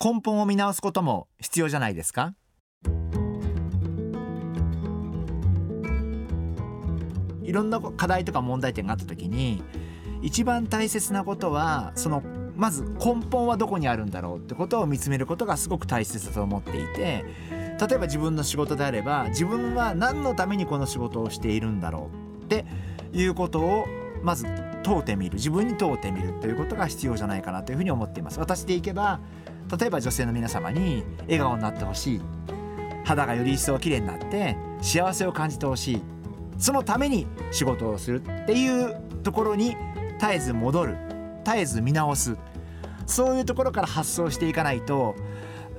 根本を見直すことも必要じゃないですか？いろんな課題とか問題点があった時に一番大切なことはそのまず根本はどこにあるんだろうってことを見つめることがすごく大切だと思っていて例えば自分の仕事であれば自分は何のためにこの仕事をしているんだろうっていうことをまず問うてみる。自分に問うてみるということが必要じゃないかなというふうに思っています。私でいけば例えば女性の皆様に笑顔になってほしい。肌がより一層綺麗になって幸せを感じてほしい。そのために仕事をするっていうところに絶えず戻る。絶えず見直す。そういうところから発想していかないと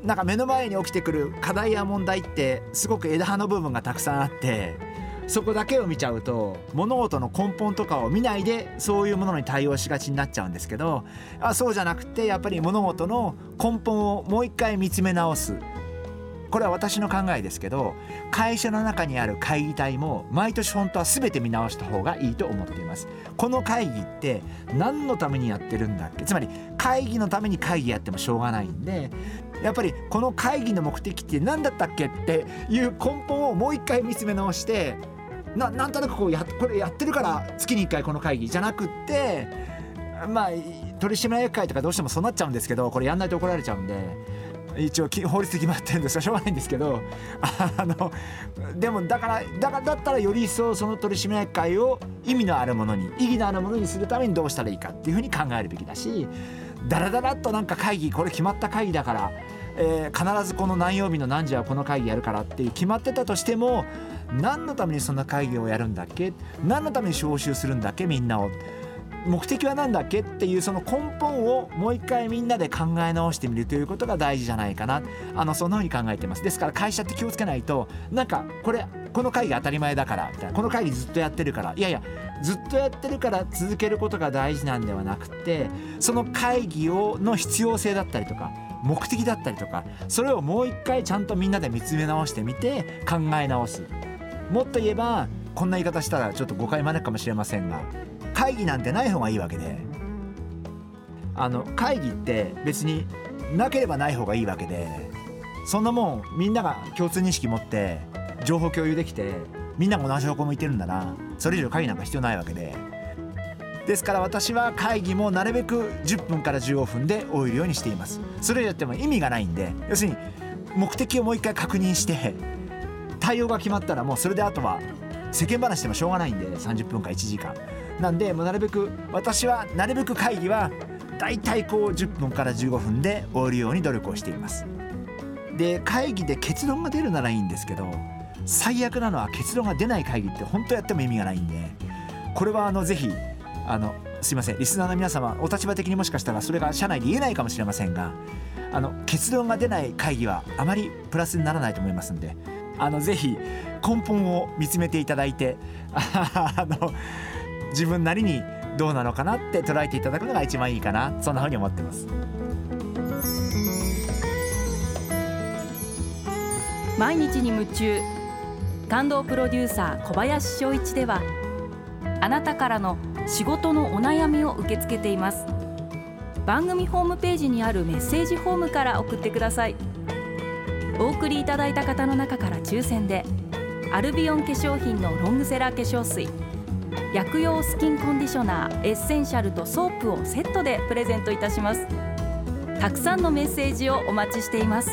なんか目の前に起きてくる課題や問題ってすごく枝葉の部分がたくさんあってそこだけを見ちゃうと物事の根本とかを見ないでそういうものに対応しがちになっちゃうんですけどあそうじゃなくてやっぱり物事の根本をもう一回見つめ直す。これは私の考えですけど会社の中にある会議体も毎年本当は全て見直した方がいいと思っています。この会議って何のためにやってるんだっけ？つまり会議のために会議やってもしょうがないんでやっぱりこの会議の目的って何だったっけっていう根本をもう一回見つめ直してななんとなくこうやこれやってるから月に1回この会議じゃなくってまあ取締役会とかどうしてもそうなっちゃうんですけどこれやんないと怒られちゃうんで一応法律で決まってるんですがしょうがないんですけどあのでもだからだからだったらより一層その取締役会を意味のあるものに意義のあるものにするためにどうしたらいいかっていうふうに考えるべきだしだらだらっとなんか会議これ決まった会議だから、えー、必ずこの何曜日の何時はこの会議やるからっていう決まってたとしても何のためにそんな会議をやるんだっけ？何のために招集するんだっけ？みんなを。目的は何だっけっていうその根本をもう一回みんなで考え直してみるということが大事じゃないかな。あのそんなふうに考えてます。ですから会社って気をつけないとなんかこれこの会議当たり前だからみたいな。この会議ずっとやってるから。いやいやずっとやってるから続けることが大事なんではなくてその会議をの必要性だったりとか目的だったりとかそれをもう一回ちゃんとみんなで見つめ直してみて考え直す。もっと言えばこんな言い方したらちょっと誤解招くかもしれませんが会議なんてない方がいいわけであの会議って別になければない方がいいわけでそんなもんみんなが共通認識持って情報共有できてみんなが同じ方向向いてるんだな。それ以上会議なんか必要ないわけで。ですから私は会議もなるべく10分から15分で終えるようにしています。それをやっても意味がないんで要するに目的をもう一回確認して対応が決まったらもうそれであとは世間話してもしょうがないんで30分か1時間。なんでもうなるべく私はなるべく会議はだいたいこう10分から15分で終えるように努力をしています。で会議で結論が出るならいいんですけど最悪なのは結論が出ない会議って本当やっても意味がないんでこれはあのぜひあのすいませんリスナーの皆様お立場的にもしかしたらそれが社内で言えないかもしれませんがあの結論が出ない会議はあまりプラスにならないと思いますんであのぜひ根本を見つめていただいてあの自分なりにどうなのかなって捉えていただくのが一番いいかなそんなふうに思ってます。毎日に夢中。感動プロデューサー小林翔一ではあなたからの仕事のお悩みを受け付けています。番組ホームページにあるメッセージフォームから送ってください。お送りいただいた方の中から抽選でアルビオン化粧品のロングセラー化粧水薬用スキンコンディショナーエッセンシャルとソープをセットでプレゼントいたします。たくさんのメッセージをお待ちしています。